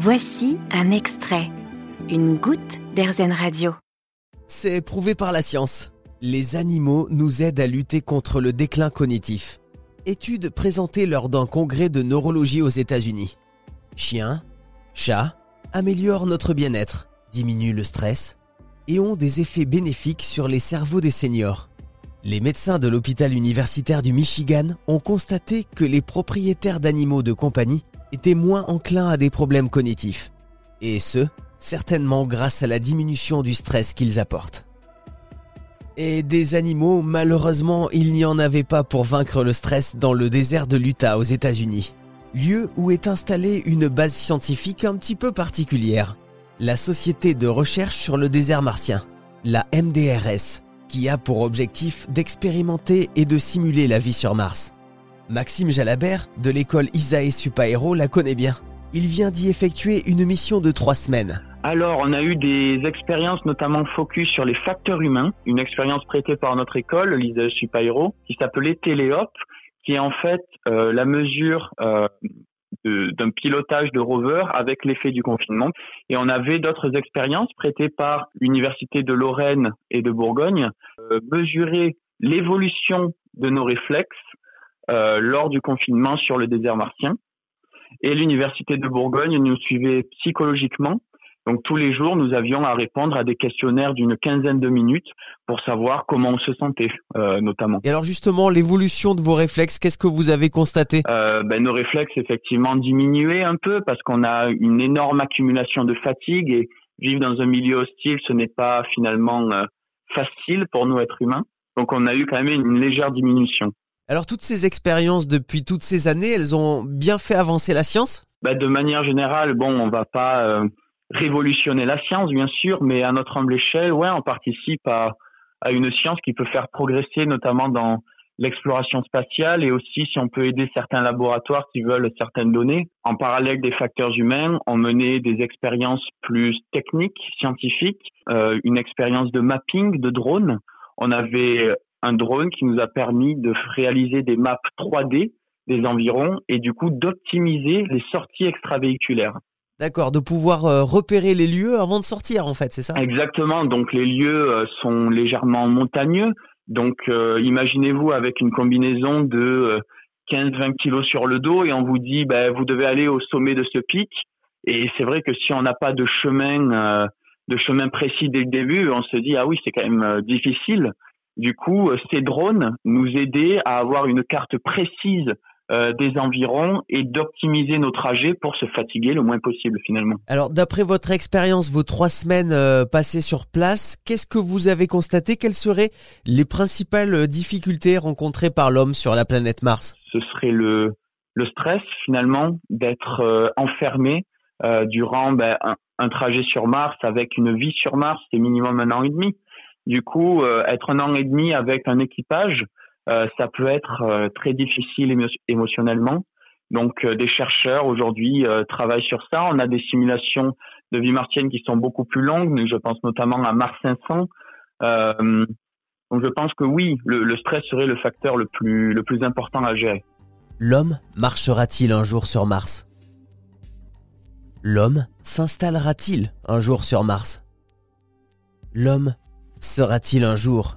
Voici un extrait, une goutte d'Airzen Radio. C'est prouvé par la science. Les animaux nous aident à lutter contre le déclin cognitif. Étude présentée lors d'un congrès de neurologie aux États-Unis. Chiens, chats améliorent notre bien-être, diminuent le stress et ont des effets bénéfiques sur les cerveaux des seniors. Les médecins de l'hôpital universitaire du Michigan ont constaté que les propriétaires d'animaux de compagnie étaient moins enclins à des problèmes cognitifs. Et ce, certainement grâce à la diminution du stress qu'ils apportent. Et des animaux, malheureusement, il n'y en avait pas pour vaincre le stress dans le désert de l'Utah aux États-Unis. Lieu où est installée une base scientifique un petit peu particulière. La Société de recherche sur le désert martien, la MDRS, qui a pour objectif d'expérimenter et de simuler la vie sur Mars. Maxime Jalabert, de l'école Isae Supaéro, la connaît bien. Il vient d'y effectuer une mission de trois semaines. Alors, on a eu des expériences notamment focus sur les facteurs humains, une expérience prêtée par notre école, l'Isae Supaéro, qui s'appelait Téléop, qui est en fait euh, la mesure euh, d'un pilotage de rover avec l'effet du confinement. Et on avait d'autres expériences prêtées par l'Université de Lorraine et de Bourgogne, euh, mesurer l'évolution de nos réflexes euh, lors du confinement sur le désert martien. Et l'Université de Bourgogne nous suivait psychologiquement donc tous les jours, nous avions à répondre à des questionnaires d'une quinzaine de minutes pour savoir comment on se sentait, euh, notamment. Et alors justement, l'évolution de vos réflexes, qu'est-ce que vous avez constaté? Euh, ben, Nos réflexes, effectivement, diminuaient un peu parce qu'on a une énorme accumulation de fatigue et vivre dans un milieu hostile, ce n'est pas finalement euh, facile pour nous êtres humains. Donc on a eu quand même une légère diminution. Alors toutes ces expériences depuis toutes ces années, elles ont bien fait avancer la science? Ben, De manière générale, bon, on va pas révolutionner la science, bien sûr, mais à notre humble échelle, ouais, on participe à, à une science qui peut faire progresser, notamment dans l'exploration spatiale et aussi si on peut aider certains laboratoires qui veulent certaines données. En parallèle des facteurs humains, on menait des expériences plus techniques, scientifiques, euh, une expérience de mapping de drone. On avait un drone qui nous a permis de réaliser des maps 3D des environs et du coup d'optimiser les sorties extravéhiculaires. D'accord, de pouvoir euh, repérer les lieux avant de sortir en fait, c'est ça? Exactement, donc les lieux euh, sont légèrement montagneux. Donc euh, imaginez-vous avec une combinaison de 15-20 kilos sur le dos et on vous dit ben, vous devez aller au sommet de ce pic. Et c'est vrai que si on n'a pas de chemin, de chemin précis dès le début, on se dit ah oui c'est quand même difficile. Du coup, ces drones nous aidaient à avoir une carte précise euh, des environs et d'optimiser nos trajets pour se fatiguer le moins possible finalement. Alors d'après votre expérience, vos trois semaines euh, passées sur place, qu'est-ce que vous avez constaté? Quelles seraient les principales euh, difficultés rencontrées par l'homme sur la planète Mars? Ce serait le, le stress finalement d'être enfermé durant ben, un, un, trajet sur Mars avec une vie sur Mars, c'est minimum un an et demi. Du coup, être un an et demi avec un équipage, euh, ça peut être euh, très difficile émotionnellement. Donc des chercheurs aujourd'hui travaillent sur ça. On a des simulations de vie martienne qui sont beaucoup plus longues. Je pense notamment à Mars 500. Euh, donc je pense que oui, le, le, stress serait le facteur le plus, le plus important à gérer. L'homme marchera-t-il un jour sur Mars? L'homme s'installera-t-il un jour sur Mars? L'homme sera-t-il un jour